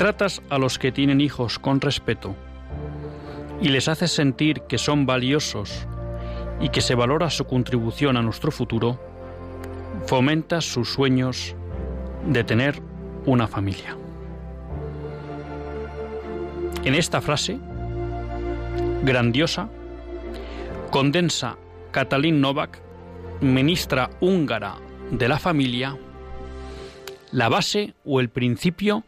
Tratas a los que tienen hijos con respeto y les haces sentir que son valiosos y que se valora su contribución a nuestro futuro, fomentas sus sueños de tener una familia. En esta frase, grandiosa, condensa Katalin Novak, ministra húngara de la familia, la base o el principio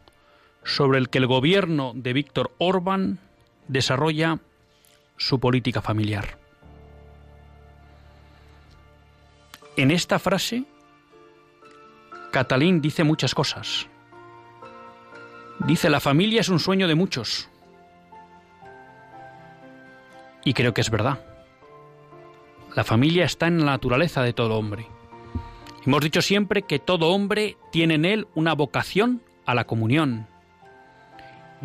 sobre el que el gobierno de Víctor Orbán desarrolla su política familiar. En esta frase, Catalín dice muchas cosas. Dice, la familia es un sueño de muchos. Y creo que es verdad. La familia está en la naturaleza de todo hombre. Hemos dicho siempre que todo hombre tiene en él una vocación a la comunión,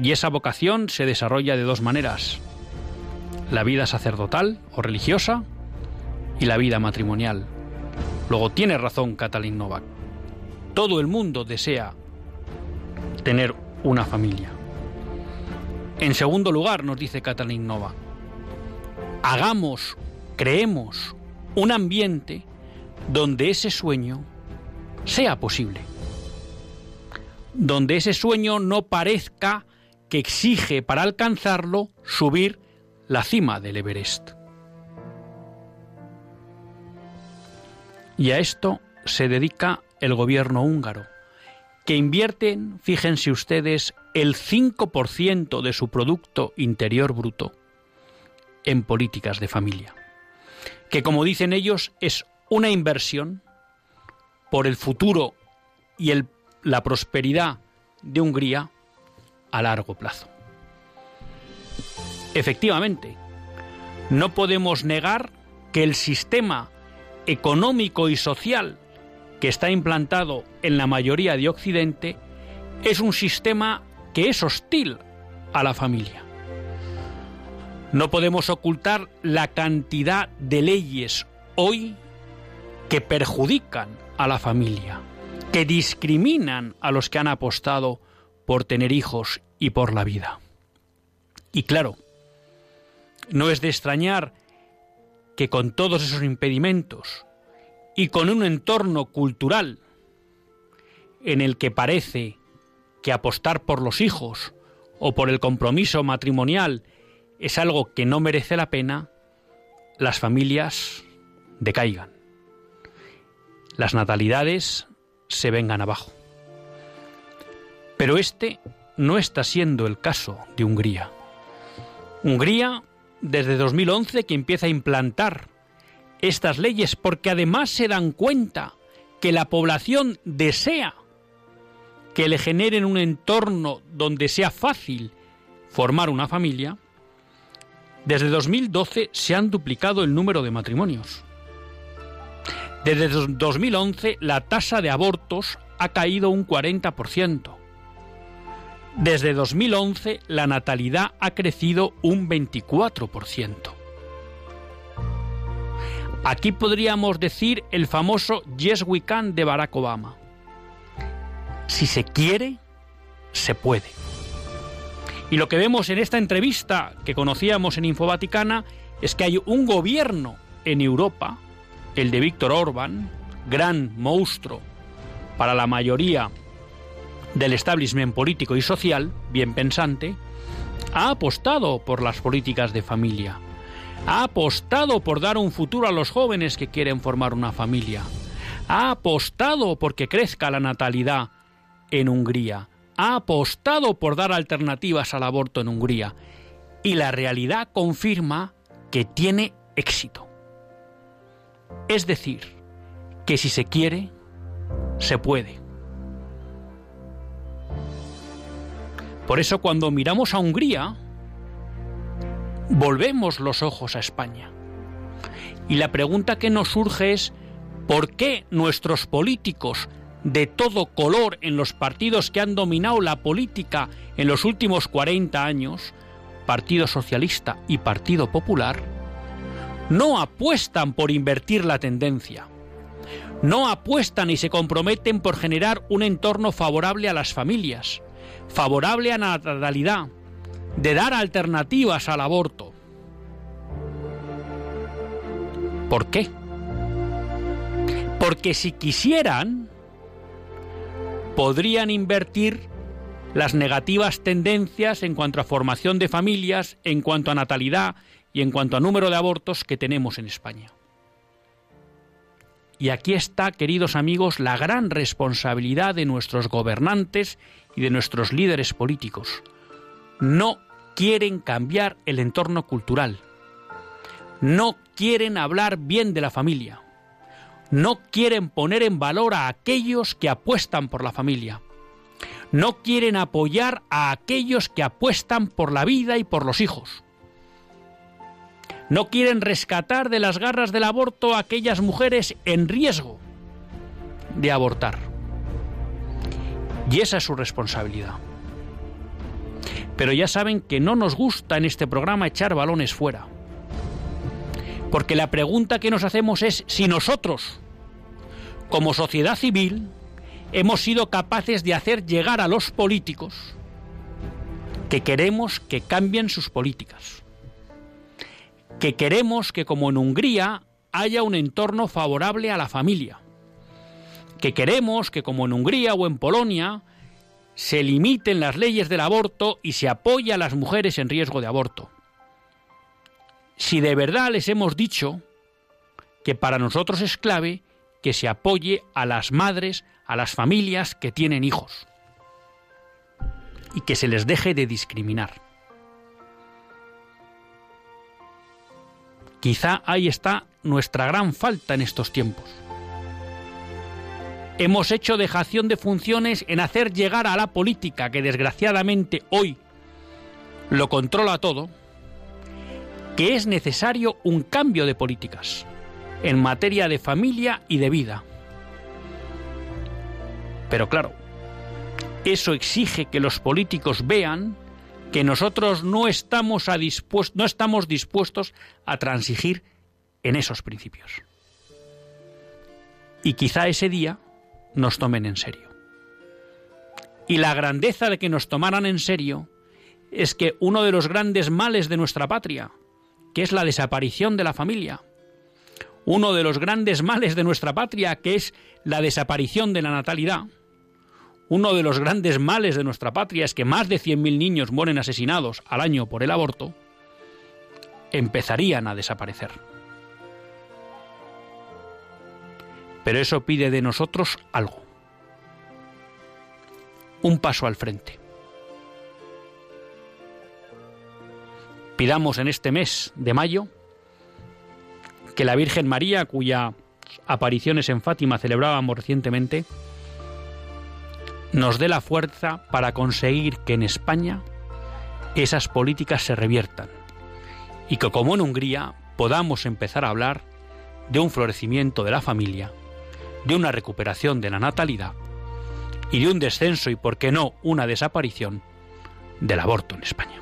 y esa vocación se desarrolla de dos maneras. La vida sacerdotal o religiosa y la vida matrimonial. Luego tiene razón Katalin Novak. Todo el mundo desea tener una familia. En segundo lugar, nos dice Katalin Novak, hagamos, creemos un ambiente donde ese sueño sea posible. Donde ese sueño no parezca que exige para alcanzarlo subir la cima del Everest. Y a esto se dedica el gobierno húngaro, que invierte, fíjense ustedes, el 5% de su Producto Interior Bruto en políticas de familia, que como dicen ellos es una inversión por el futuro y el, la prosperidad de Hungría a largo plazo. Efectivamente, no podemos negar que el sistema económico y social que está implantado en la mayoría de Occidente es un sistema que es hostil a la familia. No podemos ocultar la cantidad de leyes hoy que perjudican a la familia, que discriminan a los que han apostado por tener hijos y por la vida. Y claro, no es de extrañar que con todos esos impedimentos y con un entorno cultural en el que parece que apostar por los hijos o por el compromiso matrimonial es algo que no merece la pena, las familias decaigan. Las natalidades se vengan abajo. Pero este no está siendo el caso de Hungría. Hungría, desde 2011, que empieza a implantar estas leyes porque además se dan cuenta que la población desea que le generen un entorno donde sea fácil formar una familia, desde 2012 se han duplicado el número de matrimonios. Desde 2011 la tasa de abortos ha caído un 40%. Desde 2011 la natalidad ha crecido un 24%. Aquí podríamos decir el famoso Yes We Can de Barack Obama. Si se quiere, se puede. Y lo que vemos en esta entrevista que conocíamos en Infovaticana es que hay un gobierno en Europa, el de Víctor Orbán, gran monstruo para la mayoría del establishment político y social, bien pensante, ha apostado por las políticas de familia, ha apostado por dar un futuro a los jóvenes que quieren formar una familia, ha apostado porque crezca la natalidad en Hungría, ha apostado por dar alternativas al aborto en Hungría y la realidad confirma que tiene éxito. Es decir, que si se quiere, se puede. Por eso cuando miramos a Hungría, volvemos los ojos a España. Y la pregunta que nos surge es, ¿por qué nuestros políticos de todo color en los partidos que han dominado la política en los últimos 40 años, Partido Socialista y Partido Popular, no apuestan por invertir la tendencia? No apuestan y se comprometen por generar un entorno favorable a las familias, favorable a la natalidad, de dar alternativas al aborto. ¿Por qué? Porque si quisieran, podrían invertir las negativas tendencias en cuanto a formación de familias, en cuanto a natalidad y en cuanto a número de abortos que tenemos en España. Y aquí está, queridos amigos, la gran responsabilidad de nuestros gobernantes y de nuestros líderes políticos. No quieren cambiar el entorno cultural. No quieren hablar bien de la familia. No quieren poner en valor a aquellos que apuestan por la familia. No quieren apoyar a aquellos que apuestan por la vida y por los hijos. No quieren rescatar de las garras del aborto a aquellas mujeres en riesgo de abortar. Y esa es su responsabilidad. Pero ya saben que no nos gusta en este programa echar balones fuera. Porque la pregunta que nos hacemos es si nosotros, como sociedad civil, hemos sido capaces de hacer llegar a los políticos que queremos que cambien sus políticas que queremos que como en Hungría haya un entorno favorable a la familia, que queremos que como en Hungría o en Polonia se limiten las leyes del aborto y se apoye a las mujeres en riesgo de aborto. Si de verdad les hemos dicho que para nosotros es clave que se apoye a las madres, a las familias que tienen hijos y que se les deje de discriminar. Quizá ahí está nuestra gran falta en estos tiempos. Hemos hecho dejación de funciones en hacer llegar a la política, que desgraciadamente hoy lo controla todo, que es necesario un cambio de políticas en materia de familia y de vida. Pero claro, eso exige que los políticos vean que nosotros no estamos, a no estamos dispuestos a transigir en esos principios. Y quizá ese día nos tomen en serio. Y la grandeza de que nos tomaran en serio es que uno de los grandes males de nuestra patria, que es la desaparición de la familia, uno de los grandes males de nuestra patria, que es la desaparición de la natalidad, uno de los grandes males de nuestra patria es que más de 100.000 niños mueren asesinados al año por el aborto, empezarían a desaparecer. Pero eso pide de nosotros algo. Un paso al frente. Pidamos en este mes de mayo que la Virgen María, cuya apariciones en Fátima celebrábamos recientemente, nos dé la fuerza para conseguir que en España esas políticas se reviertan y que como en Hungría podamos empezar a hablar de un florecimiento de la familia, de una recuperación de la natalidad y de un descenso y, por qué no, una desaparición del aborto en España.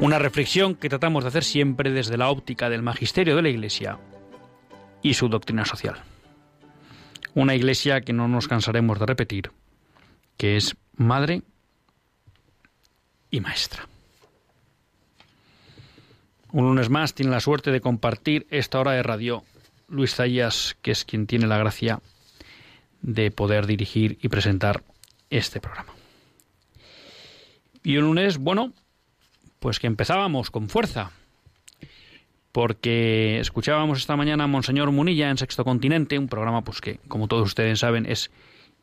Una reflexión que tratamos de hacer siempre desde la óptica del magisterio de la Iglesia y su doctrina social. Una Iglesia que no nos cansaremos de repetir, que es madre y maestra. Un lunes más tiene la suerte de compartir esta hora de radio Luis Zayas, que es quien tiene la gracia de poder dirigir y presentar este programa. Y un lunes, bueno, pues que empezábamos con fuerza, porque escuchábamos esta mañana a Monseñor Munilla en Sexto Continente, un programa pues que, como todos ustedes saben, es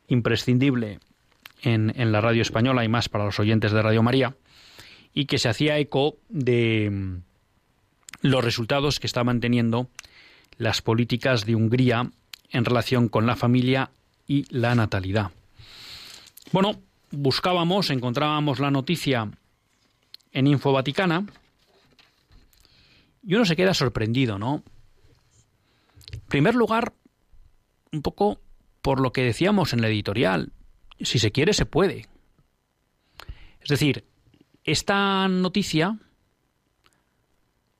imprescindible en, en la radio española y más para los oyentes de Radio María, y que se hacía eco de los resultados que estaban teniendo las políticas de Hungría en relación con la familia y la natalidad. Bueno, buscábamos, encontrábamos la noticia en Info Vaticana y uno se queda sorprendido, ¿no? En primer lugar, un poco por lo que decíamos en la editorial, si se quiere se puede. Es decir, esta noticia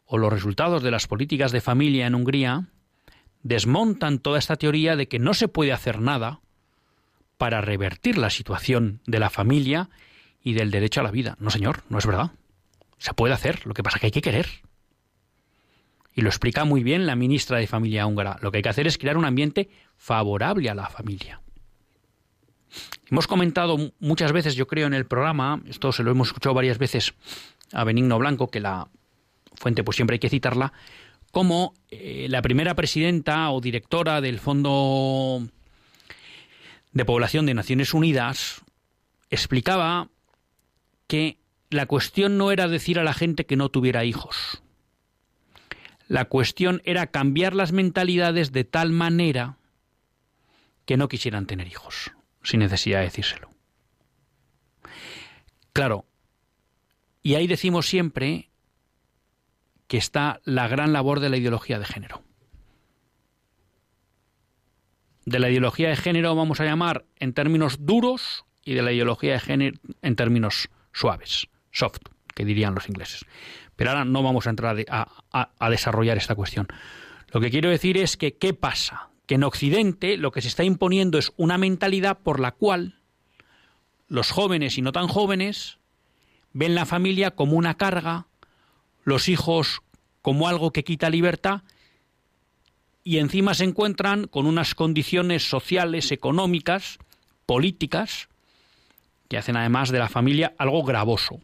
o los resultados de las políticas de familia en Hungría desmontan toda esta teoría de que no se puede hacer nada para revertir la situación de la familia y del derecho a la vida. No, señor, no es verdad. Se puede hacer, lo que pasa es que hay que querer. Y lo explica muy bien la ministra de Familia húngara. Lo que hay que hacer es crear un ambiente favorable a la familia. Hemos comentado muchas veces, yo creo, en el programa, esto se lo hemos escuchado varias veces a Benigno Blanco, que la fuente pues siempre hay que citarla, como eh, la primera presidenta o directora del Fondo de Población de Naciones Unidas explicaba que la cuestión no era decir a la gente que no tuviera hijos. La cuestión era cambiar las mentalidades de tal manera que no quisieran tener hijos, sin necesidad de decírselo. Claro, y ahí decimos siempre que está la gran labor de la ideología de género de la ideología de género vamos a llamar en términos duros y de la ideología de género en términos suaves, soft, que dirían los ingleses. Pero ahora no vamos a entrar a, desarrollar esta cuestión. Lo que quiero decir es que, ¿qué pasa? Que en Occidente lo que se está imponiendo es una mentalidad por la cual los jóvenes y no tan jóvenes ven la familia como una carga, los hijos como algo que quita libertad y encima se encuentran con unas condiciones sociales, económicas, políticas, que hacen además de la familia algo gravoso.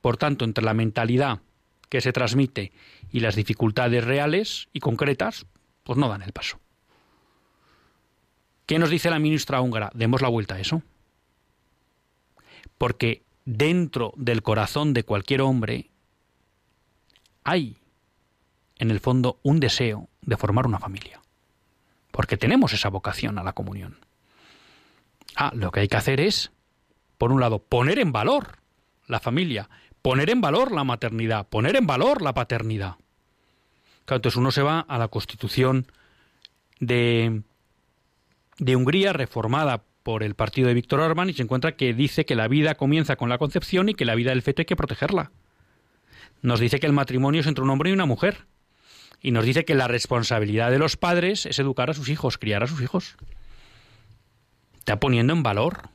Por tanto, entre la mentalidad que se transmite y las dificultades reales y concretas, pues no dan el paso. ¿Qué nos dice la ministra húngara? Demos la vuelta a eso. Porque dentro del corazón de cualquier hombre hay en el fondo un deseo de formar una familia. Porque tenemos esa vocación a la comunión. Ah, lo que hay que hacer es, por un lado, poner en valor la familia, poner en valor la maternidad, poner en valor la paternidad. Claro, entonces uno se va a la constitución de, de Hungría reformada por el partido de Víctor Orbán y se encuentra que dice que la vida comienza con la concepción y que la vida del feto hay que protegerla. Nos dice que el matrimonio es entre un hombre y una mujer y nos dice que la responsabilidad de los padres es educar a sus hijos, criar a sus hijos. Está poniendo en valor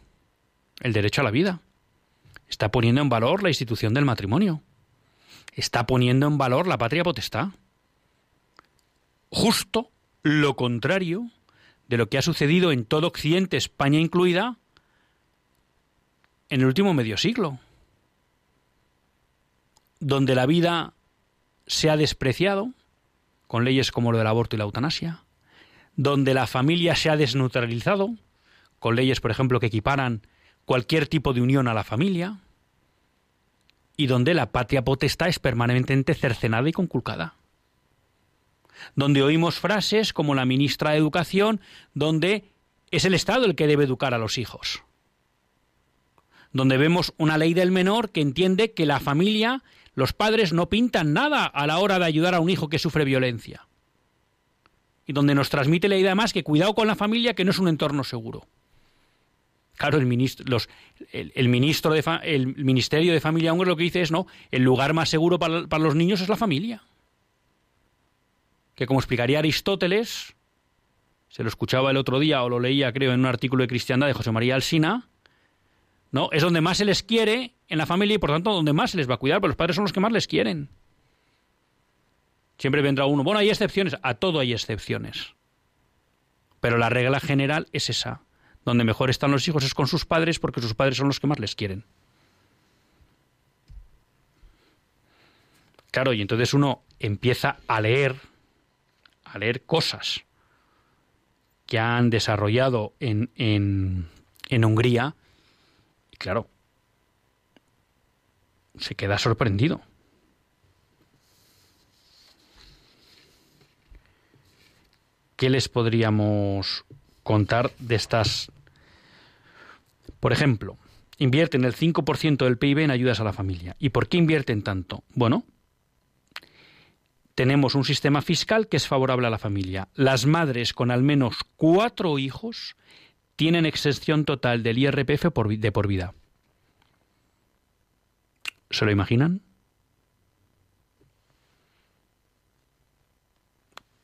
el derecho a la vida. Está poniendo en valor la institución del matrimonio. Está poniendo en valor la patria potestad. Justo lo contrario de lo que ha sucedido en todo Occidente, España incluida, en el último medio siglo, donde la vida se ha despreciado, con leyes como lo del aborto y la eutanasia, donde la familia se ha desneutralizado, con leyes, por ejemplo, que equiparan cualquier tipo de unión a la familia, y donde la patria potestad es permanentemente cercenada y conculcada. donde oímos frases como la ministra de Educación, donde es el Estado el que debe educar a los hijos. Donde vemos una ley del menor que entiende que la familia, los padres no pintan nada a la hora de ayudar a un hijo que sufre violencia. Y donde nos transmite la idea más que cuidado con la familia, que no es un entorno seguro. Claro, el ministro, el, ministro Ministerio de Familia Húngaro lo que dice es, no, el lugar más seguro para, los niños es la familia. Que como explicaría Aristóteles, se lo escuchaba el otro día o lo leía, creo, en un artículo de Cristiandad de José María Alsina, ¿no? Es donde más se les quiere en la familia y por tanto donde más se les va a cuidar, pero los padres son los que más les quieren. Siempre vendrá uno, bueno, hay excepciones, a todo hay excepciones. Pero la regla general es esa. Donde mejor están los hijos es con sus padres porque sus padres son los que más les quieren. Claro, y entonces uno empieza a leer, a leer cosas que han desarrollado en, en, en Hungría, y claro, se queda sorprendido. ¿Qué les podríamos contar de estas? Por ejemplo, invierten el 5% del PIB en ayudas a la familia. ¿Y por qué invierten tanto? Bueno, tenemos un sistema fiscal que es favorable a la familia. Las madres con al menos cuatro hijos tienen exención total del IRPF de por vida. ¿Se lo imaginan?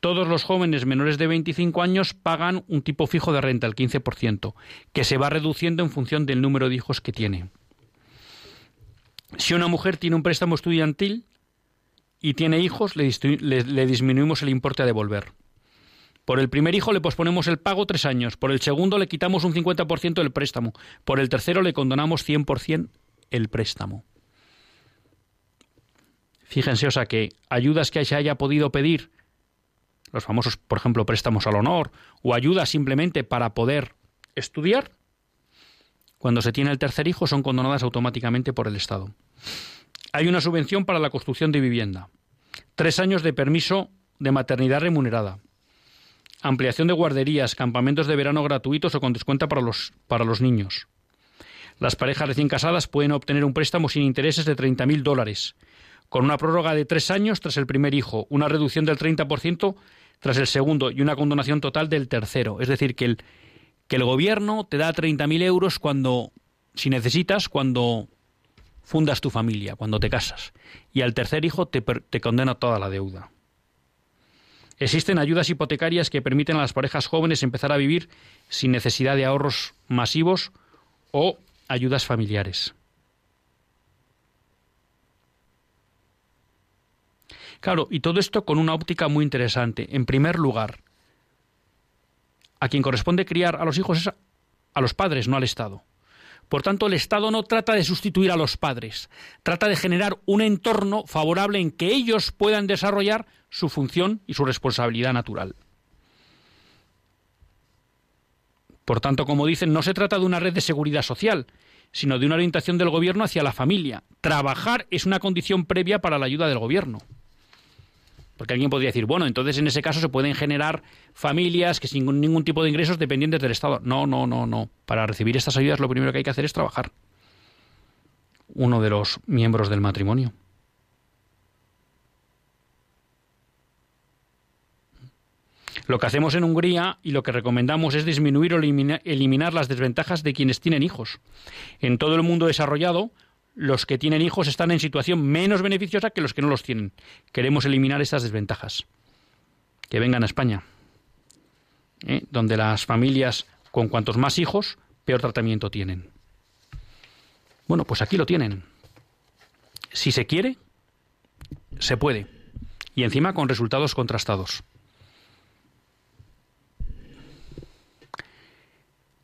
Todos los jóvenes menores de 25 años pagan un tipo fijo de renta, el 15%, que se va reduciendo en función del número de hijos que tiene. Si una mujer tiene un préstamo estudiantil, y tiene hijos, le, disminuimos el importe a devolver. Por el primer hijo le posponemos el pago tres años, por el segundo le quitamos un 50% del préstamo, por el tercero le condonamos 100% el préstamo. Fíjense, o sea, que ayudas que se haya podido pedir, los famosos, por ejemplo, préstamos al honor, o ayudas simplemente para poder estudiar, cuando se tiene el tercer hijo son condonadas automáticamente por el Estado. Hay una subvención para la construcción de vivienda. Tres años de permiso de maternidad remunerada. Ampliación de guarderías, campamentos de verano gratuitos o con descuento para los, para los niños. Las parejas recién casadas pueden obtener un préstamo sin intereses de 30.000 dólares, con una prórroga de tres años tras el primer hijo, una reducción del 30% tras el segundo y una condonación total del tercero. Es decir, que el, que el gobierno te da 30.000 euros cuando, si necesitas, cuando fundas tu familia cuando te casas y al tercer hijo te, te condena toda la deuda. Existen ayudas hipotecarias que permiten a las parejas jóvenes empezar a vivir sin necesidad de ahorros masivos o ayudas familiares. Claro, y todo esto con una óptica muy interesante. En primer lugar, a quien corresponde criar a los hijos es a los padres, no al Estado. Por tanto, el Estado no trata de sustituir a los padres, trata de generar un entorno favorable en que ellos puedan desarrollar su función y su responsabilidad natural. Por tanto, como dicen, no se trata de una red de seguridad social, sino de una orientación del gobierno hacia la familia. Trabajar es una condición previa para la ayuda del gobierno. Porque alguien podría decir, bueno, entonces en ese caso se pueden generar familias que sin ningún tipo de ingresos dependientes del Estado. No, no, no, no. Para recibir estas ayudas lo primero que hay que hacer es trabajar. Uno de los miembros del matrimonio. Lo que hacemos en Hungría y lo que recomendamos es disminuir o eliminar las desventajas de quienes tienen hijos. En todo el mundo desarrollado, los que tienen hijos están en situación menos beneficiosa que los que no los tienen. Queremos eliminar estas desventajas. Que vengan a España, ¿eh? donde las familias con cuantos más hijos, peor tratamiento tienen. Bueno, pues aquí lo tienen. Si se quiere, se puede. Y encima con resultados contrastados.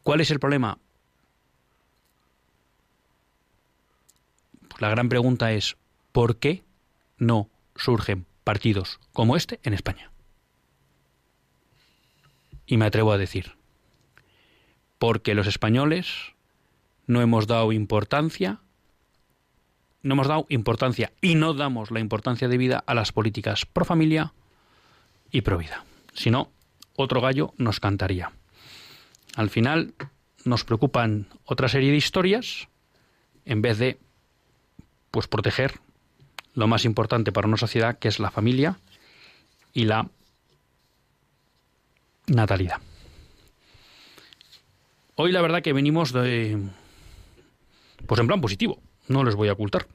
¿Cuál es el problema? La gran pregunta es, ¿por qué no surgen partidos como este en España? Y me atrevo a decir, porque los españoles no hemos dado importancia, no hemos dado importancia y no damos la importancia debida a las políticas pro familia, y provida. Si no, otro gallo nos cantaría. Al final nos preocupan otra serie de historias en vez de pues proteger lo más importante para una sociedad que es la familia y la natalidad. Hoy la verdad que venimos de pues en plan positivo, no les voy a ocultar.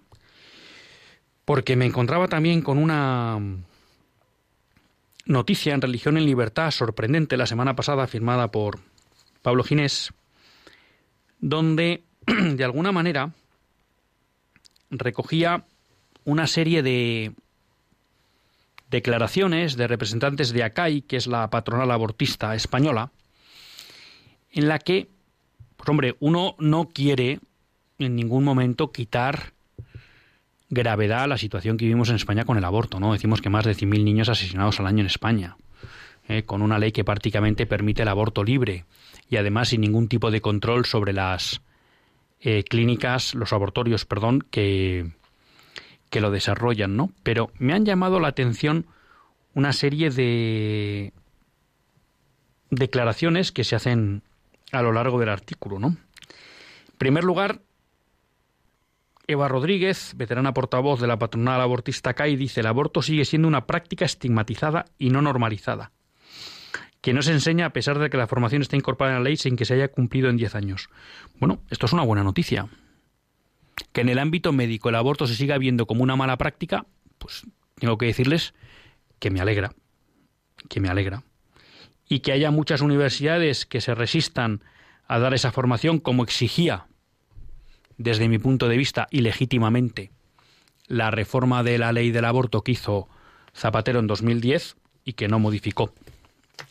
Porque me encontraba también con una noticia en Religión en Libertad sorprendente la semana pasada firmada por Pablo Ginés, donde de alguna manera recogía una serie de declaraciones de representantes de ACAI, que es la patronal abortista española, en la que, pues hombre, uno no quiere en ningún momento quitar gravedad a la situación que vivimos en España con el aborto, ¿no? Decimos que más de 100.000 niños asesinados al año en España, ¿eh? con una ley que prácticamente permite el aborto libre y además sin ningún tipo de control sobre las eh, clínicas, los abortorios, perdón, que, que lo desarrollan, ¿no? Pero me han llamado la atención una serie de declaraciones que se hacen a lo largo del artículo, ¿no? En primer lugar, Eva Rodríguez, veterana portavoz de la patronal abortista CAI, dice el aborto sigue siendo una práctica estigmatizada y no normalizada, que no se enseña a pesar de que la formación está incorporada en la ley sin que se haya cumplido en 10 años. Bueno, esto es una buena noticia. Que en el ámbito médico el aborto se siga viendo como una mala práctica, pues tengo que decirles que me alegra, que me alegra. Y que haya muchas universidades que se resistan a dar esa formación como exigía desde mi punto de vista, ilegítimamente, la reforma de la ley del aborto que hizo Zapatero en 2010 y que no modificó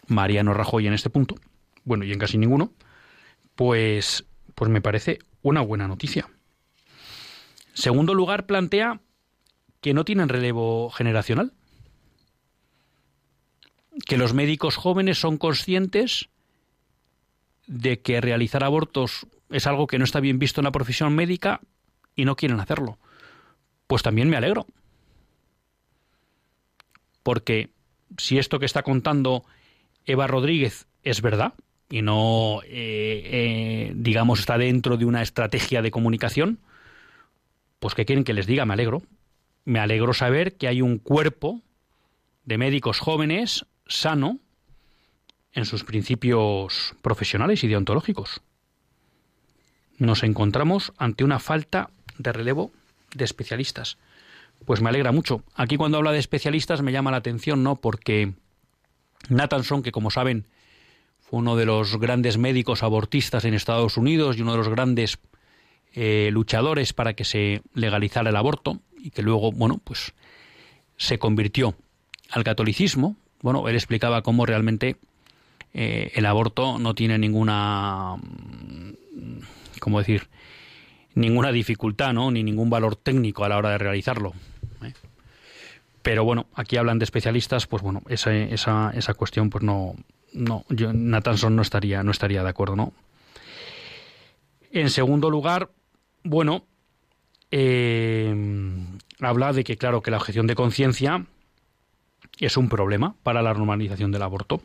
Mariano Rajoy en este punto, bueno, y en casi ninguno, pues, pues me parece una buena noticia. Segundo lugar, plantea que no tienen relevo generacional, que los médicos jóvenes son conscientes de que realizar abortos es algo que no está bien visto en la profesión médica y no quieren hacerlo. Pues también me alegro. Porque si esto que está contando Eva Rodríguez es verdad y no, eh, eh, digamos, está dentro de una estrategia de comunicación, pues ¿qué quieren que les diga? Me alegro. Me alegro saber que hay un cuerpo de médicos jóvenes sano en sus principios profesionales y deontológicos. Nos encontramos ante una falta de relevo de especialistas. Pues me alegra mucho. Aquí cuando habla de especialistas me llama la atención, ¿no? Porque Nathanson, que como saben fue uno de los grandes médicos abortistas en Estados Unidos y uno de los grandes eh, luchadores para que se legalizara el aborto y que luego, bueno, pues se convirtió al catolicismo. Bueno, él explicaba cómo realmente eh, el aborto no tiene ninguna, ¿cómo decir? Ninguna dificultad, ¿no? Ni ningún valor técnico a la hora de realizarlo. Pero bueno, aquí hablan de especialistas, pues bueno, esa, esa, esa cuestión, pues no, no, yo, Nathanson no estaría, no estaría de acuerdo, ¿no? En segundo lugar, bueno, eh, habla de que, claro, que la objeción de conciencia es un problema para la normalización del aborto.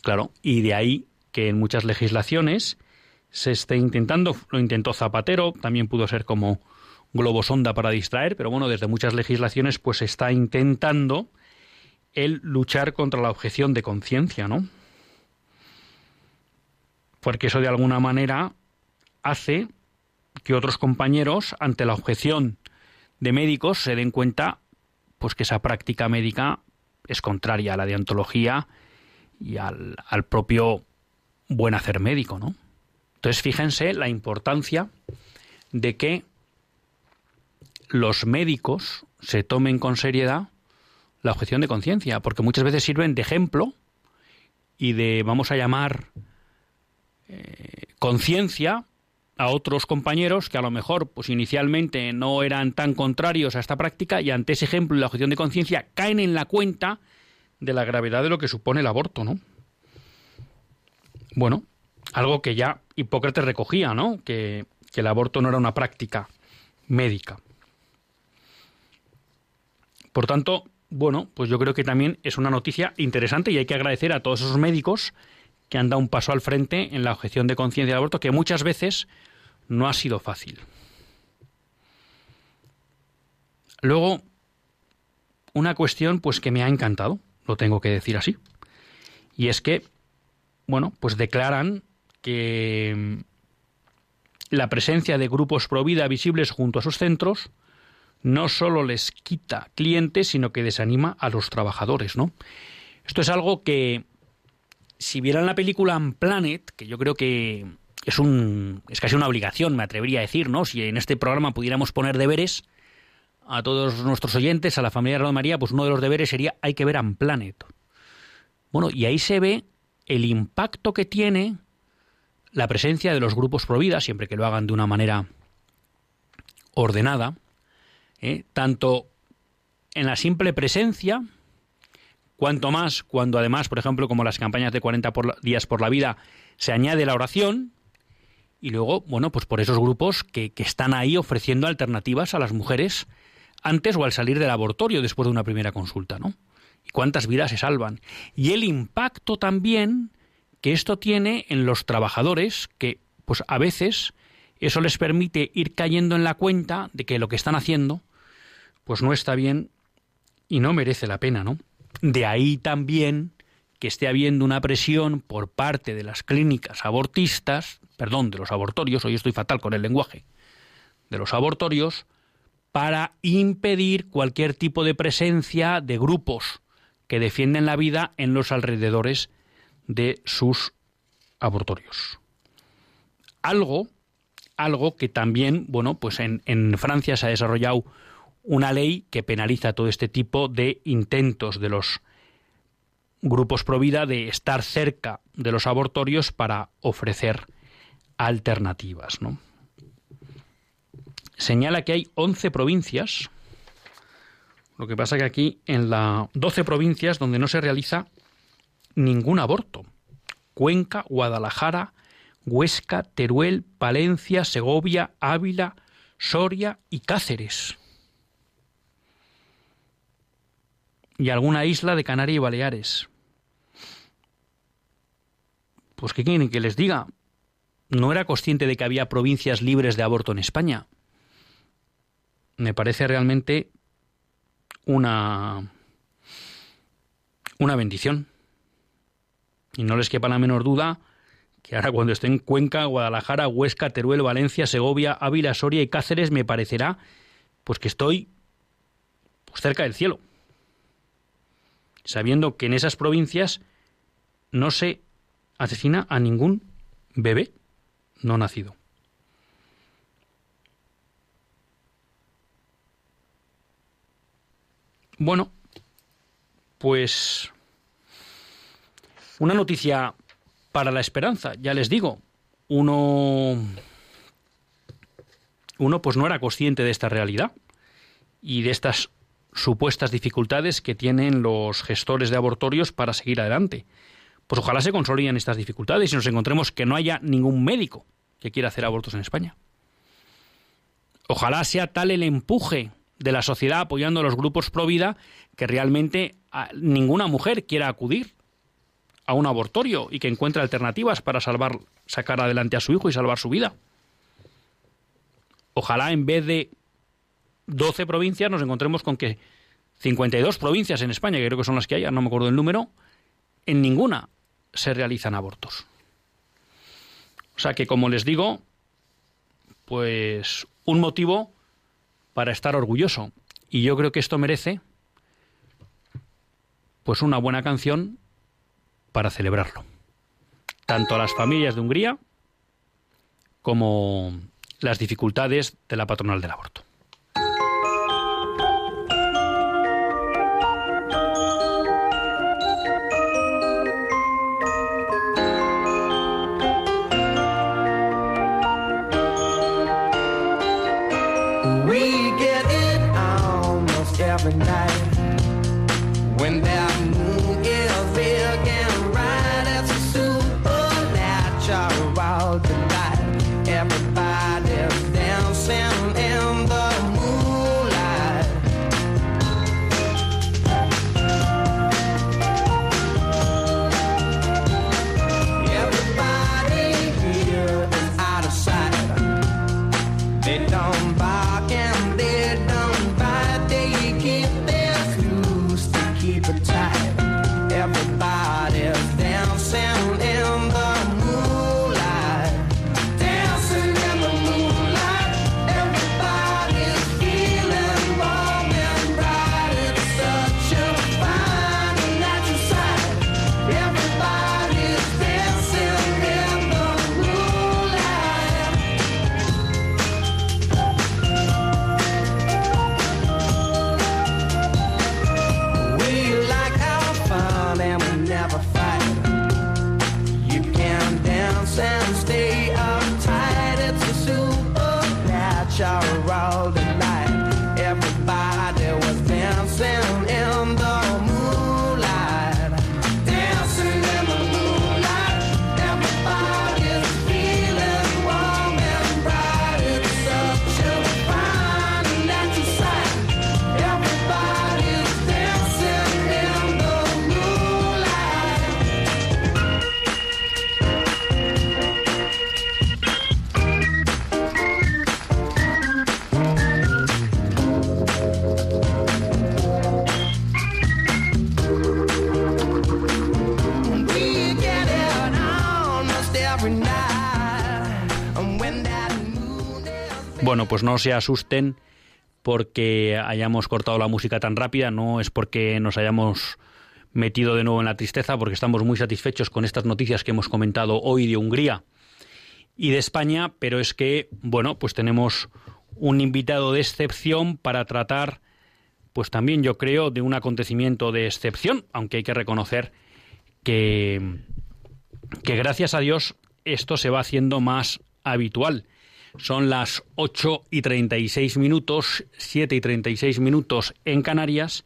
Claro, y de ahí que en muchas legislaciones se esté intentando, lo intentó Zapatero, también pudo ser como globo sonda para distraer, pero bueno, desde muchas legislaciones pues está intentando el luchar contra la objeción de conciencia, ¿no? Porque eso de alguna manera hace que otros compañeros ante la objeción de médicos se den cuenta pues que esa práctica médica es contraria a la deontología y al, propio buen hacer médico, ¿no? Entonces, fíjense la importancia de que los médicos se tomen con seriedad la objeción de conciencia, porque muchas veces sirven de ejemplo y de, vamos a llamar, eh, conciencia a otros compañeros que a lo mejor, pues inicialmente no eran tan contrarios a esta práctica y ante ese ejemplo y la objeción de conciencia caen en la cuenta de la gravedad de lo que supone el aborto, ¿no? Bueno, algo que ya Hipócrates recogía, ¿no? Que, que el aborto no era una práctica médica. Por tanto, bueno, pues yo creo que también es una noticia interesante y hay que agradecer a todos esos médicos que han dado un paso al frente en la objeción de conciencia del aborto, que muchas veces no ha sido fácil. Luego, una cuestión pues que me ha encantado, lo tengo que decir así. Y es que, bueno, pues declaran que mm, la presencia de grupos pro vida visibles junto a sus centros no solo les quita clientes, sino que desanima a los trabajadores, ¿no? Esto es algo que, si vieran la película Planet, que yo creo que es un es casi una obligación, me atrevería a decir, ¿no? Si en este programa pudiéramos poner deberes a todos nuestros oyentes, a la familia de María, pues uno de los deberes sería hay que ver Planet. Bueno, y ahí se ve el impacto que tiene la presencia de los grupos pro vida, siempre que lo hagan de una manera ordenada, ¿eh? tanto en la simple presencia, cuanto más cuando además, por ejemplo, como las campañas de 40 días por la vida, se añade la oración, y luego, bueno, pues por esos grupos que, que están ahí ofreciendo alternativas a las mujeres antes o al salir del abortorio después de una primera consulta, ¿no? Y cuántas vidas se salvan. Y el impacto también que esto tiene en los trabajadores que, pues a veces, eso les permite ir cayendo en la cuenta de que lo que están haciendo pues no está bien y no merece la pena, ¿no? De ahí también que esté habiendo una presión por parte de las clínicas abortistas, perdón, de los abortorios, hoy estoy fatal con el lenguaje, de los abortorios, para impedir cualquier tipo de presencia de grupos que defienden la vida en los alrededores de sus abortorios. Algo, algo que también, bueno, pues en, en Francia se ha desarrollado una ley que penaliza todo este tipo de intentos de los grupos pro vida de estar cerca de los abortorios para ofrecer alternativas. ¿no? Señala que hay 11 provincias, lo que pasa que aquí en las 12 provincias donde no se realiza ningún aborto. Cuenca, Guadalajara, Huesca, Teruel, Palencia, Segovia, Ávila, Soria y Cáceres. Y alguna isla de Canarias y Baleares. Pues ¿qué quieren que les diga? No era consciente de que había provincias libres de aborto en España. Me parece realmente una una bendición. Y no les quepa la menor duda que ahora cuando esté en Cuenca, Guadalajara, Huesca, Teruel, Valencia, Segovia, Ávila, Soria y Cáceres me parecerá pues que estoy pues, cerca del cielo sabiendo que en esas provincias no se asesina a ningún bebé no nacido. Bueno, pues una noticia para la esperanza, ya les digo, uno uno pues no era consciente de esta realidad y de estas supuestas dificultades que tienen los gestores de abortorios para seguir adelante. Pues ojalá se consoliden estas dificultades y nos encontremos que no haya ningún médico que quiera hacer abortos en España. Ojalá sea tal el empuje de la sociedad apoyando a los grupos pro vida que realmente ninguna mujer quiera acudir a un abortorio y que encuentre alternativas para salvar, sacar adelante a su hijo y salvar su vida. Ojalá en vez de 12 provincias nos encontremos con que 52 provincias en España, que creo que son las que hay, no me acuerdo el número, en ninguna se realizan abortos. O sea que, como les digo, pues un motivo para estar orgulloso. Y yo creo que esto merece pues una buena canción para celebrarlo. Tanto a las familias de Hungría como las dificultades de la patronal del aborto. Pues no se asusten porque hayamos cortado la música tan rápida, no es porque nos hayamos metido de nuevo en la tristeza, porque estamos muy satisfechos con estas noticias que hemos comentado hoy de Hungría y de España, pero es que, bueno, pues tenemos un invitado de excepción para tratar, pues también yo creo, de un acontecimiento de excepción, aunque hay que reconocer que, que gracias a Dios esto se va haciendo más habitual. Son las 8 y 36 minutos, 7 y 36 minutos en Canarias.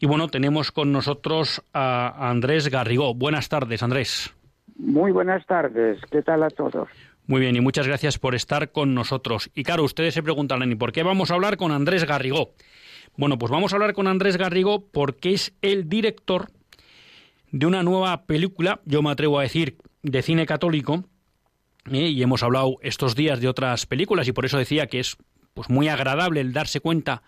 Y bueno, tenemos con nosotros a Andrés Garrigó. Buenas tardes, Andrés. Muy buenas tardes. ¿Qué tal a todos? Muy bien, y muchas gracias por estar con nosotros. Y claro, ustedes se preguntarán, ¿y por qué vamos a hablar con Andrés Garrigó? Bueno, pues vamos a hablar con Andrés Garrigó porque es el director de una nueva película, yo me atrevo a decir, de cine católico, ¿eh? y hemos hablado estos días de otras películas, y por eso decía que es pues muy agradable el darse cuenta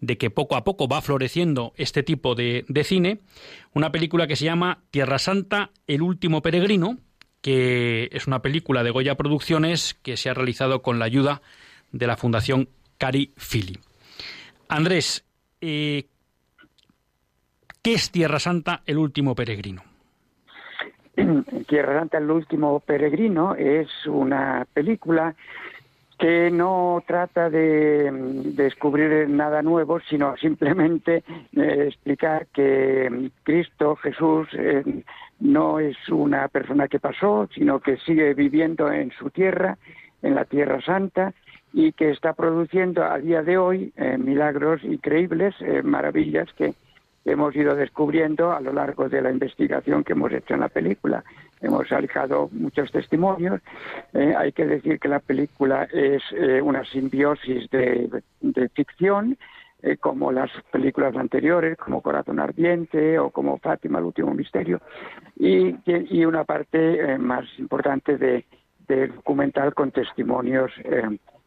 de que poco a poco va floreciendo este tipo de, de cine, una película que se llama Tierra Santa, el último peregrino, que es una película de Goya Producciones que se ha realizado con la ayuda de la Fundación Cari Fili. Andrés, eh, ¿qué es Tierra Santa, el último peregrino? Tierra Santa, el último peregrino es una película que no trata de descubrir nada nuevo, sino simplemente eh, explicar que Cristo, Jesús, eh, no es una persona que pasó, sino que sigue viviendo en su tierra, en la Tierra Santa, y que está produciendo a día de hoy eh, milagros increíbles, maravillas que hemos ido descubriendo a lo largo de la investigación que hemos hecho en la película. Hemos alejado muchos testimonios. Eh, hay que decir que la película es eh, una simbiosis de, ficción, eh, como las películas anteriores, como Corazón Ardiente o como Fátima, el último misterio, y, y una parte más importante de, de, documental con testimonios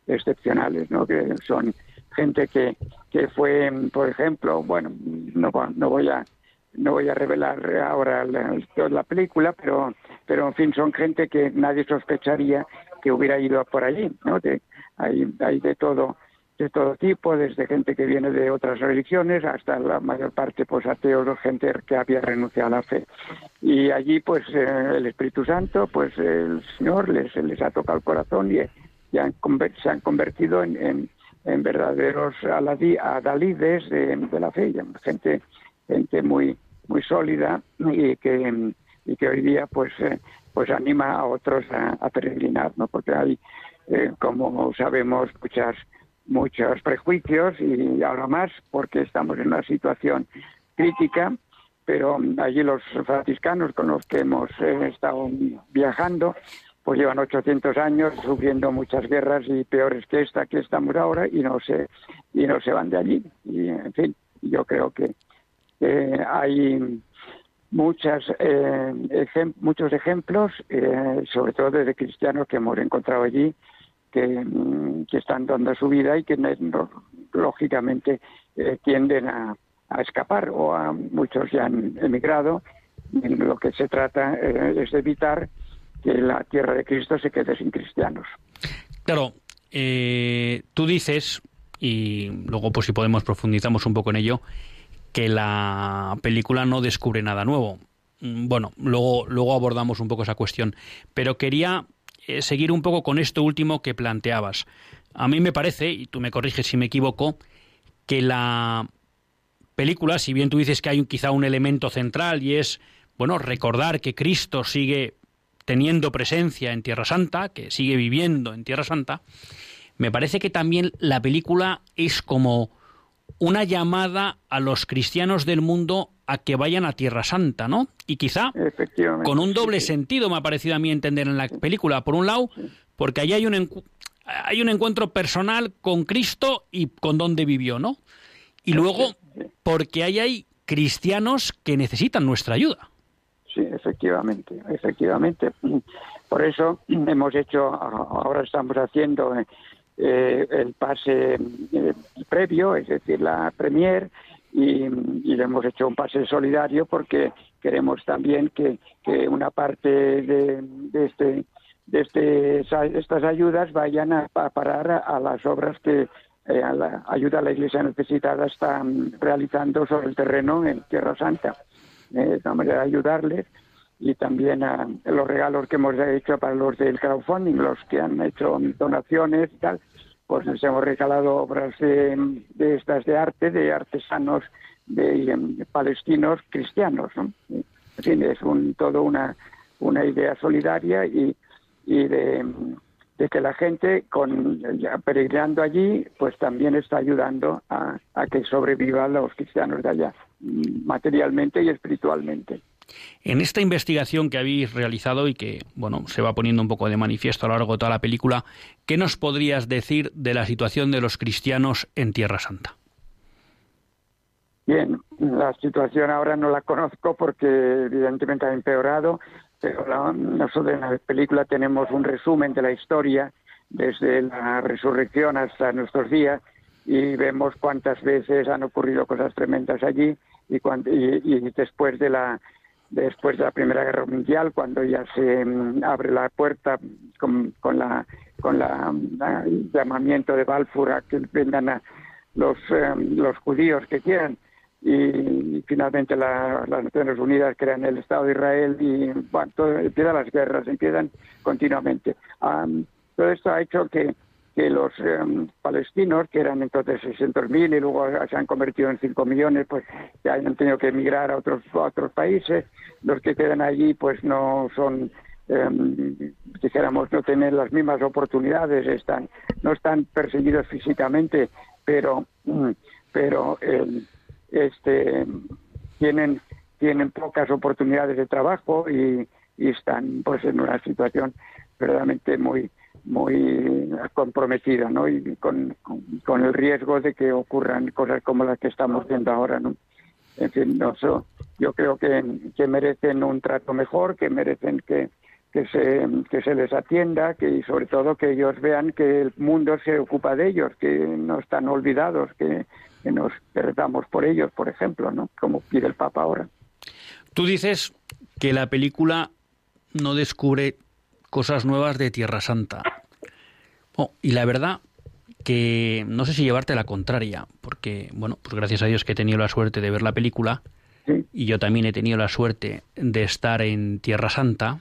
excepcionales, ¿no? que son gente que, que fue, por ejemplo, bueno, no, no voy a no voy a revelar ahora la, la película, pero, pero en fin, son gente que nadie sospecharía que hubiera ido por allí, ¿no? hay, hay de todo, de todo tipo, desde gente que viene de otras religiones hasta la mayor parte, pues ateos, gente que había renunciado a la fe. Y allí, pues, eh, el Espíritu Santo, pues, el Señor les, les ha tocado el corazón y, han, se han convertido en en verdaderos adalides de, la fe, gente, gente muy, muy sólida y que, y que hoy día pues, eh, pues anima a otros a, peregrinar, ¿no? porque hay, eh, como sabemos, muchas, muchos prejuicios y ahora más porque estamos en una situación crítica, pero allí los franciscanos con los que hemos eh, estado viajando, pues llevan 800 años sufriendo muchas guerras y peores que esta que estamos ahora y no se y no se van de allí. Y en fin yo creo que hay muchas eh, muchos ejemplos eh, sobre todo de cristianos que hemos encontrado allí que, mm, están dando su vida y que lógicamente eh, tienden a, escapar o a muchos ya han emigrado. Lo que se trata es de evitar que la tierra de Cristo se quede sin cristianos. Claro, eh, tú dices, y luego pues si podemos profundizamos un poco en ello, que la película no descubre nada nuevo. Mm, bueno, luego, luego abordamos un poco esa cuestión, pero quería eh, seguir un poco con esto último que planteabas. A mí me parece, y tú me corriges si me equivoco, que la película, si bien tú dices que hay quizá un elemento central y es, bueno, recordar que Cristo sigue teniendo presencia en Tierra Santa, que sigue viviendo en Tierra Santa, me parece que también la película es como una llamada a los cristianos del mundo a que vayan a Tierra Santa, ¿no? Y quizá con un doble sentido me ha parecido a mí entender en la película. Por un lado, porque ahí hay un, hay un encuentro personal con Cristo y con dónde vivió, ¿no? Y luego, porque ahí hay cristianos que necesitan nuestra ayuda. Sí, efectivamente, efectivamente. Por eso hemos hecho, ahora estamos haciendo eh, el pase eh, previo, es decir, la premier, y, le hemos hecho un pase solidario porque queremos también que, una parte de, este este, estas ayudas vayan a, parar a, las obras que eh, la ayuda a la Iglesia necesitada está mm, realizando sobre el terreno en Tierra Santa. Eh, de ayudarles y también a los regalos que hemos hecho para los del crowdfunding, los que han hecho donaciones y tal, pues nos hemos regalado obras de, estas de arte, de artesanos de, em, palestinos cristianos. En fin, es un, todo una, una idea solidaria y, y de, que la gente, con peregrinando allí, pues también está ayudando a, a que sobrevivan los cristianos de allá, materialmente y espiritualmente. En esta investigación que habéis realizado y que, bueno, se va poniendo un poco de manifiesto a lo largo de toda la película, ¿qué nos podrías decir de la situación de los cristianos en Tierra Santa? Bien, la situación ahora no la conozco porque evidentemente ha empeorado, pero nosotros en la película tenemos un resumen de la historia desde la resurrección hasta nuestros días y vemos cuántas veces han ocurrido cosas tremendas allí y, y después de la después de la Primera Guerra Mundial, cuando ya se mm, abre la puerta con, la con la, llamamiento de Balfour a que vengan a los, em, los judíos que quieran y, finalmente las Naciones Unidas crean el Estado de Israel y bueno, empiezan las guerras, empiezan continuamente. todo esto ha hecho que que los em, palestinos, que eran entonces 600.000 y luego se han convertido en 5 millones, pues ya han tenido que emigrar a otros, otros países. Los que quedan allí, pues no son, eh, dijéramos, no tienen las mismas oportunidades, están, no están perseguidos físicamente, pero, mm, pero este, tienen, tienen pocas oportunidades de trabajo y, están pues en una situación verdaderamente muy muy comprometida, ¿no? Y con, con, el riesgo de que ocurran cosas como las que estamos viendo ahora, ¿no? En fin, no, yo creo que, que merecen un trato mejor, que merecen que, que se, que se les atienda, que y sobre todo que ellos vean que el mundo se ocupa de ellos, que no están olvidados, que, que nos rezamos por ellos, por ejemplo, ¿no? Como pide el Papa ahora. Tú dices que la película no descubre cosas nuevas de Tierra Santa. Oh, y la verdad que no sé si llevarte la contraria, porque, bueno, pues gracias a Dios que he tenido la suerte de ver la película, y yo también he tenido la suerte de estar en Tierra Santa,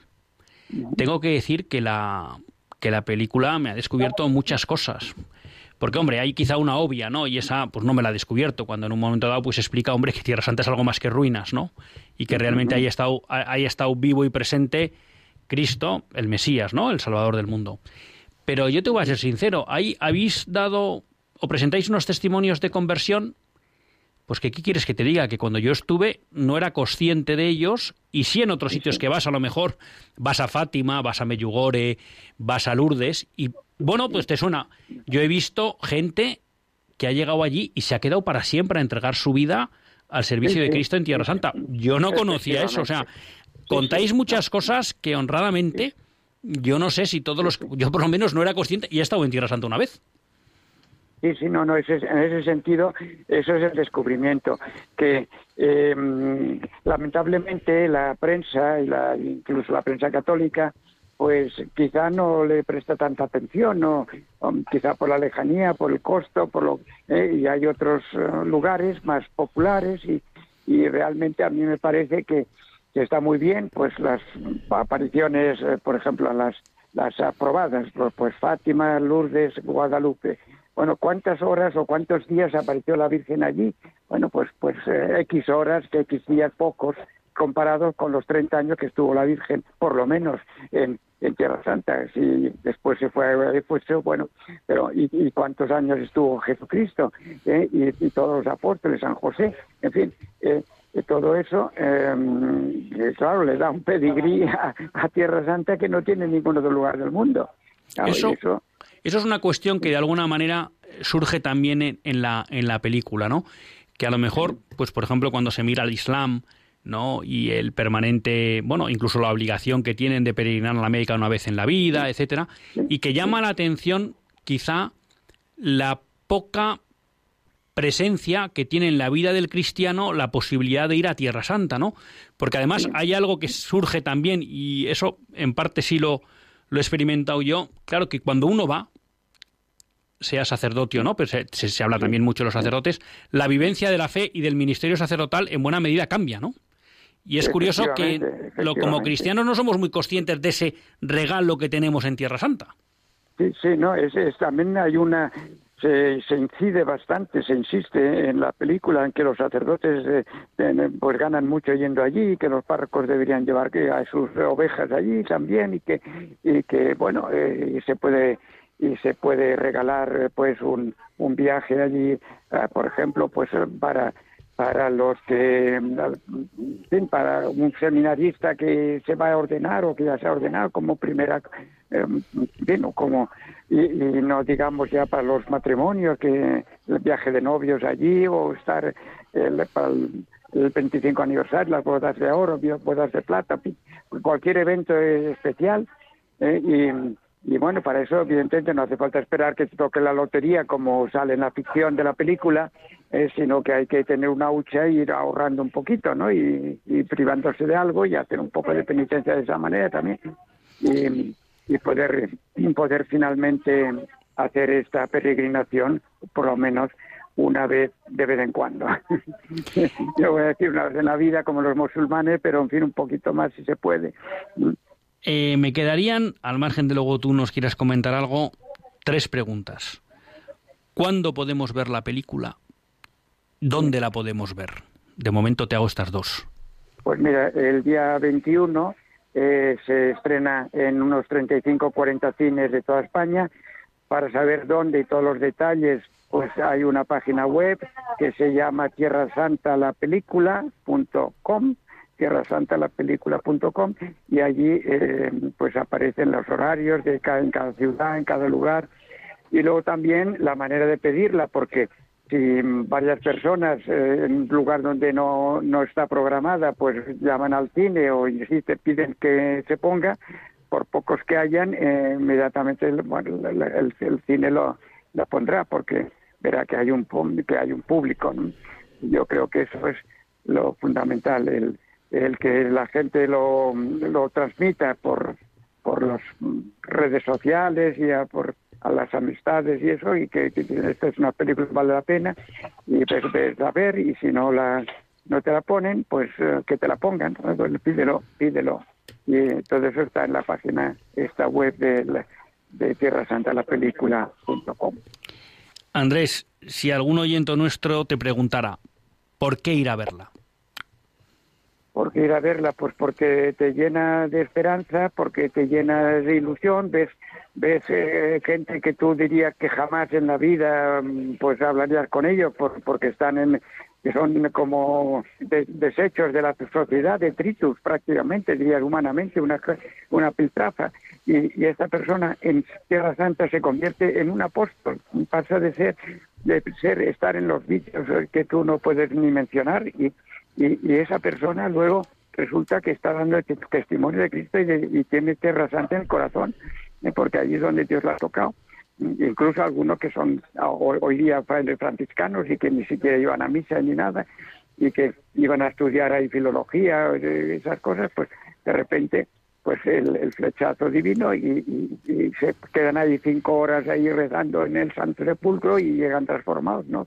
tengo que decir que la, que la película me ha descubierto muchas cosas. Porque, hombre, hay quizá una obvia, ¿no? Y esa, pues no me la ha descubierto, cuando en un momento dado, pues explica, hombre, que Tierra Santa es algo más que ruinas, ¿no? Y que realmente haya estado, haya estado vivo y presente Cristo, el Mesías, ¿no? El Salvador del mundo. Pero yo te voy a ser sincero, ahí habéis dado o presentáis unos testimonios de conversión, pues que qué quieres que te diga, que cuando yo estuve no era consciente de ellos y sí en otros sitios que vas, a lo mejor vas a Fátima, vas a Meyugore, vas a Lourdes y bueno, pues te suena. Yo he visto gente que ha llegado allí y se ha quedado para siempre a entregar su vida al servicio de Cristo en Tierra Santa. Yo no conocía eso, o sea, contáis muchas cosas que honradamente yo no sé si todos los... Yo por lo menos no era consciente y he estado en Tierra Santa una vez. Sí, sí, no, no, en ese sentido, eso es el descubrimiento, que em, lamentablemente la prensa, y la, incluso la prensa católica, pues quizá no le presta tanta atención, no, quizá por la lejanía, por el costo, por lo eh, y hay otros eh, lugares más populares y, y realmente a mí me parece que que está muy bien, pues las apariciones, eh, por ejemplo, las, las aprobadas, pues, pues Fátima, Lourdes, Guadalupe. Bueno, ¿cuántas horas o cuántos días apareció la Virgen allí? Bueno, pues, pues eh, X horas, que X días pocos, comparados con los 30 años que estuvo la Virgen, por lo menos en, en Tierra Santa. Si después se fue a bueno, pero ¿y, cuántos años estuvo Jesucristo? ¿Eh? Y, y, todos los apóstoles, San José, en fin. Eh, todo eso, em, claro, le da un pedigrí a, Tierra Santa que no tiene ningún otro lugar del mundo. eso, eso, es una cuestión que de alguna manera surge también en, la, en la película, ¿no? Que a lo mejor, pues por ejemplo, cuando se mira al Islam, ¿no? Y el permanente, bueno, incluso la obligación que tienen de peregrinar a la América una vez en la vida, etcétera, y que llama la atención quizá la poca presencia que tiene en la vida del cristiano la posibilidad de ir a Tierra Santa, ¿no? Porque además hay algo que surge también, y eso en parte sí lo, lo he experimentado yo. Claro que cuando uno va, sea sacerdote o no, pero se, habla también mucho de los sacerdotes, la vivencia de la fe y del ministerio sacerdotal en buena medida cambia, ¿no? Y es curioso que lo, como cristianos no somos muy conscientes de ese regalo que tenemos en Tierra Santa. Sí, sí, no, es, también hay una se, se, incide bastante, se insiste en la película en que los sacerdotes eh, pues ganan mucho yendo allí, que los párrocos deberían llevar a sus ovejas allí también y que y que bueno eh, se puede y se puede regalar pues un, un viaje allí, eh, por ejemplo, pues para para los que, para un seminarista que se va a ordenar o que ya se ha ordenado como primera, eh, como, y, no digamos ya para los matrimonios, que el viaje de novios allí o estar el, para el, 25 aniversario, las bodas de oro, bodas de plata, cualquier evento especial. Eh, y, y bueno, para eso evidentemente no hace falta esperar que se toque la lotería como sale en la ficción de la película, eh, sino que hay que tener una hucha e ir ahorrando un poquito, ¿no? Y, privándose de algo y hacer un poco de penitencia de esa manera también. Y, y poder, poder finalmente hacer esta peregrinación, por lo menos una vez de vez en cuando. Yo voy a decir una vez en la vida como los musulmanes, pero en fin, un poquito más si se puede. Eh, me quedarían, al margen de luego tú nos quieras comentar algo, tres preguntas. ¿Cuándo podemos ver la película? ¿Dónde la podemos ver? De momento te hago estas dos. Pues mira, el día 21 eh, se estrena en unos 35 o 40 cines de toda España. Para saber dónde y todos los detalles, pues hay una página web que se llama tierra santa la película.com y allí eh, pues aparecen los horarios de cada, en cada ciudad, en cada lugar y luego también la manera de pedirla porque si varias personas eh, en un lugar donde no, no está programada pues llaman al cine o insisten, piden que se ponga, por pocos que hayan, eh, inmediatamente el, cine lo, lo pondrá porque verá que hay un que hay un público. Yo creo que eso es lo fundamental, el, el que la gente lo, lo transmita por, por las redes sociales y a, por a las amistades y eso y que, esta es una película que vale la pena y pues a ver y si no la no te la ponen pues eh, que te la pongan pídelo pídelo. Y todo eso está en la página esta web de, de Tierra Santa la película.com Andrés si algún oyente nuestro te preguntara ¿por qué ir a verla? ¿Por qué ir a verla? Pues porque te llena de esperanza, porque te llena de ilusión, ves, ves eh, gente que tú dirías que jamás en la vida mm, pues hablarías con ellos, porque están en, son como desechos de la sociedad, detritus prácticamente, dirías humanamente, una, una piltrafa. Y, y, esta persona en Tierra Santa se convierte en un apóstol, pasa de ser, de ser, estar en los vicios que tú no puedes ni mencionar y y, esa persona luego resulta que está dando el testimonio de Cristo y, tiene tierra santa en el corazón, eh, porque allí es donde Dios la ha tocado. Incluso algunos que son hoy día franciscanos y que ni siquiera iban a misa ni nada, y que iban a estudiar ahí filología, eh, esas cosas, pues de repente pues el, flechazo divino y, se quedan ahí cinco horas ahí rezando en el Santo Sepulcro y llegan transformados, ¿no?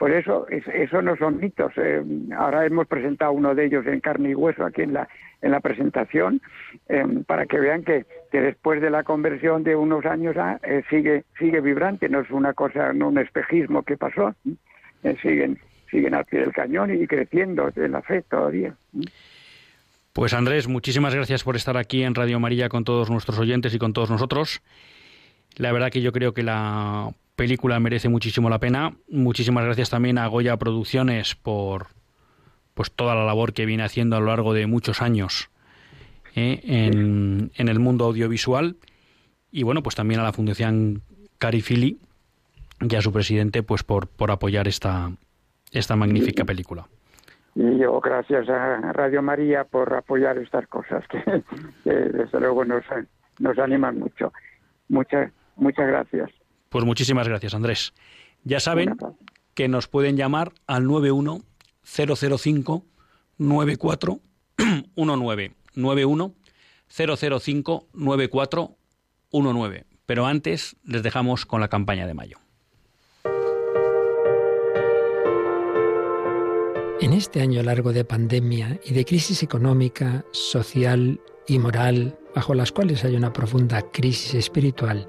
Por eso, eso no son mitos. Eh, ahora hemos presentado uno de ellos en carne y hueso aquí en la, en la presentación, eh, para que vean que, después de la conversión de unos años eh, sigue, sigue vibrante, no es una cosa, no un espejismo que pasó, siguen, siguen al pie del cañón y creciendo en la fe todavía. Pues Andrés, muchísimas gracias por estar aquí en Radio María con todos nuestros oyentes y con todos nosotros. La verdad que yo creo que la película merece muchísimo la pena. Muchísimas gracias también a Goya Producciones por pues toda la labor que viene haciendo a lo largo de muchos años ¿eh? en, el mundo audiovisual y bueno pues también a la Fundación Carifili y a su presidente pues por, por apoyar esta esta magnífica película. Y yo gracias a Radio María por apoyar estas cosas que, que desde luego nos, nos animan mucho. Muchas muchas gracias. Pues muchísimas gracias, Andrés. Ya saben que nos pueden llamar al 91 005 94 19 91 005 9419. Pero antes les dejamos con la campaña de mayo. En este año largo de pandemia y de crisis económica, social y moral, bajo las cuales hay una profunda crisis espiritual,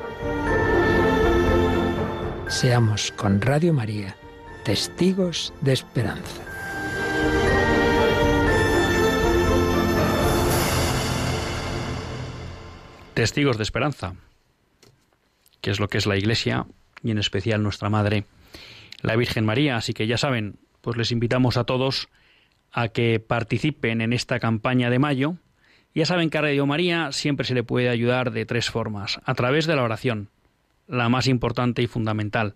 Seamos con Radio María testigos de esperanza. Testigos de esperanza, que es lo que es la Iglesia y en especial nuestra Madre, la Virgen María. Así que ya saben, pues les invitamos a todos a que participen en esta campaña de mayo ya saben que a Radio María siempre se le puede ayudar de tres formas. A través de la oración, la más importante y fundamental.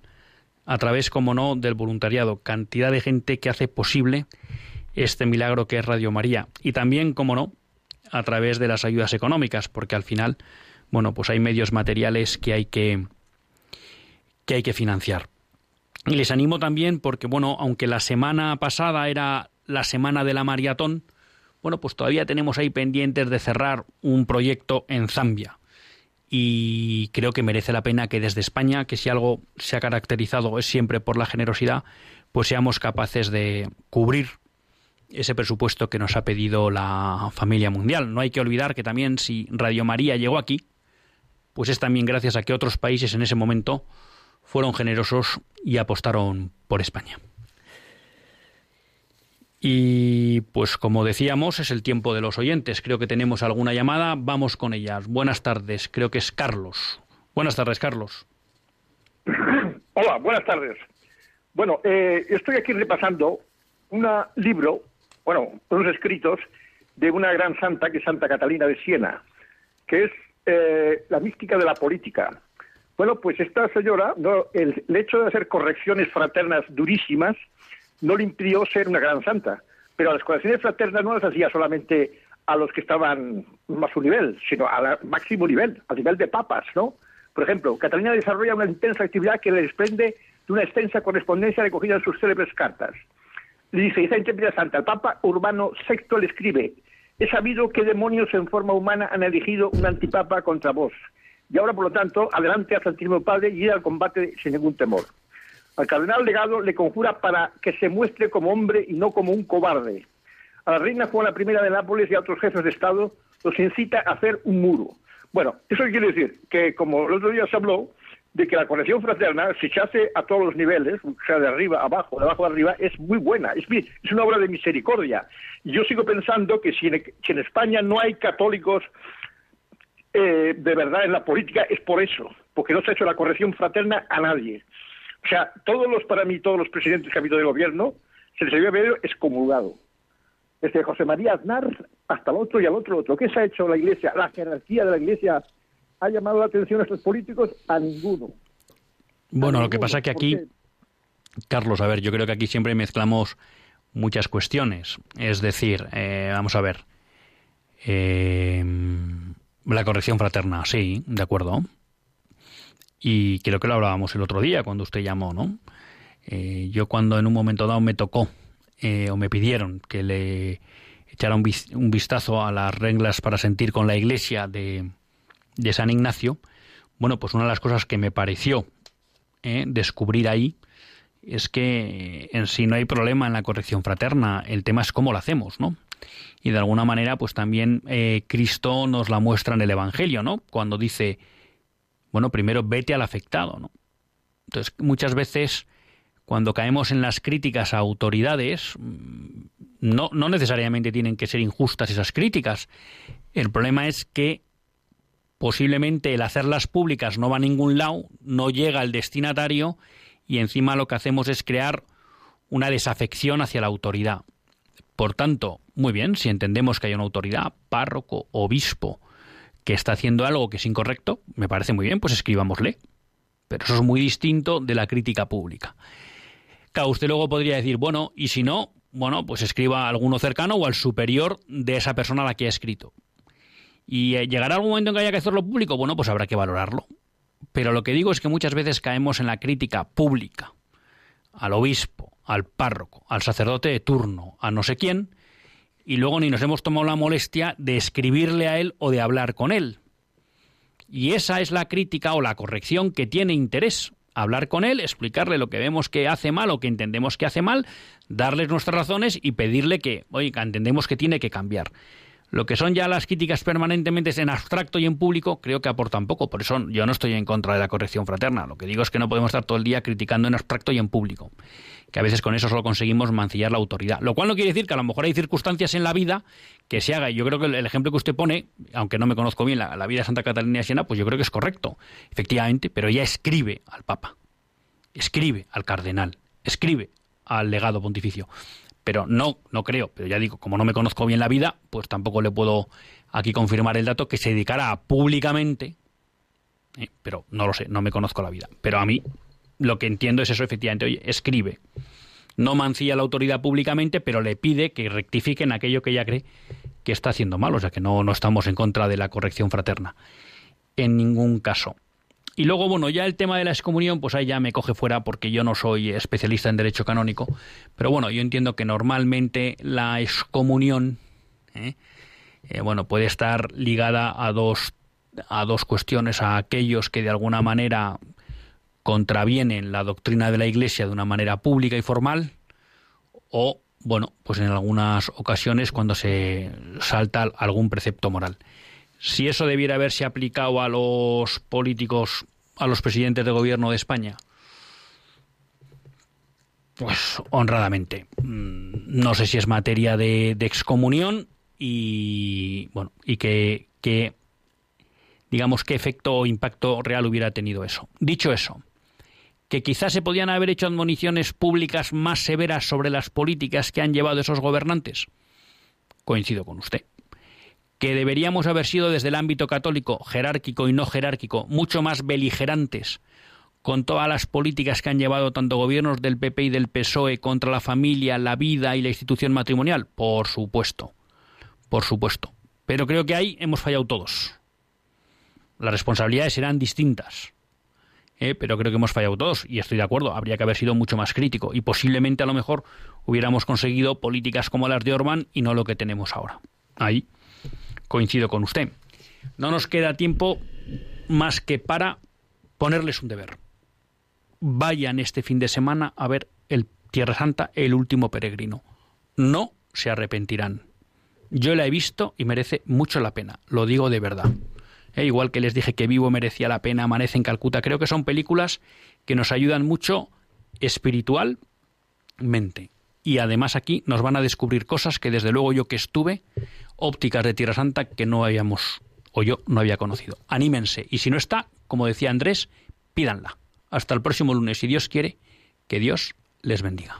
A través, como no, del voluntariado. Cantidad de gente que hace posible este milagro que es Radio María. Y también, como no, a través de las ayudas económicas, porque al final, bueno, pues hay medios materiales que hay que, que hay que financiar. Y les animo también porque, bueno, aunque la semana pasada era la semana de la maratón, bueno, pues todavía tenemos ahí pendientes de cerrar un proyecto en Zambia. Y creo que merece la pena que desde España, que si algo se ha caracterizado es siempre por la generosidad, pues seamos capaces de cubrir ese presupuesto que nos ha pedido la familia mundial. No hay que olvidar que también si Radio María llegó aquí, pues es también gracias a que otros países en ese momento fueron generosos y apostaron por España. Y pues como decíamos, es el tiempo de los oyentes. Creo que tenemos alguna llamada. Vamos con ellas. Buenas tardes. Creo que es Carlos. Buenas tardes, Carlos. Hola, buenas tardes. Bueno, eh, estoy aquí repasando un libro, bueno, unos escritos de una gran santa que es Santa Catalina de Siena, que es eh, la mística de la política. Bueno, pues esta señora, el hecho de hacer correcciones fraternas durísimas, no le impidió ser una gran santa. Pero las colecciones fraternas no las hacía solamente a los que estaban más a su nivel, sino al máximo nivel, al nivel de papas, ¿no? Por ejemplo, Catalina desarrolla una intensa actividad que le desprende de una extensa correspondencia recogida en sus célebres cartas. Le dice, esa santa, el Papa Urbano VI le escribe, he sabido qué demonios en forma humana han elegido un antipapa contra vos. Y ahora, por lo tanto, adelante al Santísimo Padre y al combate sin ningún temor. Al cardenal legado le conjura para que se muestre como hombre y no como un cobarde. A la reina Juana I de Nápoles y a otros jefes de Estado los incita a hacer un muro. Bueno, eso quiere decir que, como el otro día se habló, de que la conexión fraterna, si se hace a todos los niveles, o sea, de arriba abajo, de abajo arriba, es muy buena, es, es una obra de misericordia. Y yo sigo pensando que si en, España no hay católicos eh, de verdad en la política, es por eso, porque no se ha hecho la corrección fraterna a nadie. O sea, todos los, para mí, todos los presidentes que ha habido de gobierno se les había ver excomulgado. Desde José María Aznar hasta el otro y al otro otro. ¿Qué se ha hecho la Iglesia? La jerarquía de la Iglesia ha llamado la atención a estos políticos a ninguno. Bueno, lo que pasa es que aquí, Carlos, a ver, yo creo que aquí siempre mezclamos muchas cuestiones. Es decir, eh, vamos a ver, eh, la corrección fraterna, sí, de acuerdo Y creo que lo hablábamos el otro día cuando usted llamó, ¿no? Eh, yo cuando en un momento dado me tocó eh, o me pidieron que le echara un, vistazo a las reglas para sentir con la iglesia de, de, San Ignacio, bueno, pues una de las cosas que me pareció eh, descubrir ahí es que en sí no hay problema en la corrección fraterna, el tema es cómo lo hacemos, ¿no? Y de alguna manera, pues también Cristo nos la muestra en el Evangelio, ¿no? Cuando dice, bueno, primero vete al afectado, ¿no? Entonces, muchas veces cuando caemos en las críticas a autoridades, mm, no, no necesariamente tienen que ser injustas esas críticas. El problema es que posiblemente el hacerlas públicas no va a ningún lado, no llega al destinatario y encima lo que hacemos es crear una desafección hacia la autoridad. Por tanto, muy bien, si entendemos que hay una autoridad, párroco, obispo, que está haciendo algo que es incorrecto, me parece muy bien, pues escribámosle. Pero eso es muy distinto de la crítica pública. Claro, usted luego podría decir, bueno, y si no, bueno, pues escriba a alguno cercano o al superior de esa persona a la que ha escrito. ¿Y eh, llegará algún momento en que haya que hacerlo público? Bueno, pues habrá que valorarlo. Pero lo que digo es que muchas veces caemos en la crítica pública al obispo, al párroco, al sacerdote de turno, a no sé quién, y luego ni nos hemos tomado la molestia de escribirle a él o de hablar con él. Y esa es la crítica o la corrección que tiene interés hablar con él, explicarle lo que vemos que hace mal o que entendemos que hace mal, darles nuestras razones y pedirle que, oiga, entendemos que tiene que cambiar. Lo que son ya las críticas permanentemente en abstracto y en público, creo que aportan poco. Por eso yo no estoy en contra de la corrección fraterna. Lo que digo es que no podemos estar todo el día criticando en abstracto y en público. Que a veces con eso solo conseguimos mancillar la autoridad. Lo cual no quiere decir que a lo mejor hay circunstancias en la vida que se haga. Y yo creo que el ejemplo que usted pone, aunque no me conozco bien la, vida de Santa Catalina de Siena, pues yo creo que es correcto, efectivamente, pero ella escribe al Papa, escribe al cardenal, escribe al legado pontificio pero no, no creo, pero ya digo, como no me conozco bien la vida, pues tampoco le puedo aquí confirmar el dato que se dedicara públicamente, eh, pero no lo sé, no me conozco la vida. Pero a mí lo que entiendo es eso, efectivamente, oye, escribe. No mancilla la autoridad públicamente, pero le pide que rectifique en aquello que ella cree que está haciendo mal, o sea que no, no estamos en contra de la corrección fraterna. En ningún caso. Y luego, bueno, ya el tema de la excomunión, pues ahí ya me coge fuera porque yo no soy especialista en derecho canónico. Pero bueno, yo entiendo que normalmente la excomunión, ¿eh? Eh, bueno, puede estar ligada a dos, a dos cuestiones, a aquellos que de alguna manera contravienen la doctrina de la Iglesia de una manera pública y formal, o, bueno, pues en algunas ocasiones cuando se salta algún precepto moral si eso debiera haberse aplicado a los políticos, a los presidentes de gobierno de España, pues honradamente. Mm, no sé si es materia de, excomunión y bueno, y que, que digamos qué efecto o impacto real hubiera tenido eso. Dicho eso, que quizás se podían haber hecho admoniciones públicas más severas sobre las políticas que han llevado esos gobernantes. Coincido con usted que deberíamos haber sido desde el ámbito católico, jerárquico y no jerárquico, mucho más beligerantes con todas las políticas que han llevado tanto gobiernos del PP y del PSOE contra la familia, la vida y la institución matrimonial? Por supuesto, por supuesto. Pero creo que ahí hemos fallado todos. Las responsabilidades serán distintas. ¿Eh? pero creo que hemos fallado todos y estoy de acuerdo, habría que haber sido mucho más crítico y posiblemente a lo mejor hubiéramos conseguido políticas como las de Orban y no lo que tenemos ahora. Ahí coincido con usted. No nos queda tiempo más que para ponerles un deber. Vayan este fin de semana a ver el Tierra Santa, el último peregrino. No se arrepentirán. Yo la he visto y merece mucho la pena, lo digo de verdad. Eh, igual que les dije que Vivo merecía la pena, Amanece en Calcuta, creo que son películas que nos ayudan mucho espiritualmente. Y además aquí nos van a descubrir cosas que desde luego yo que estuve ópticas de Tierra Santa que no habíamos o yo no había conocido. Anímense y si no está, como decía Andrés, pídanla. Hasta el próximo lunes, si Dios quiere, que Dios les bendiga.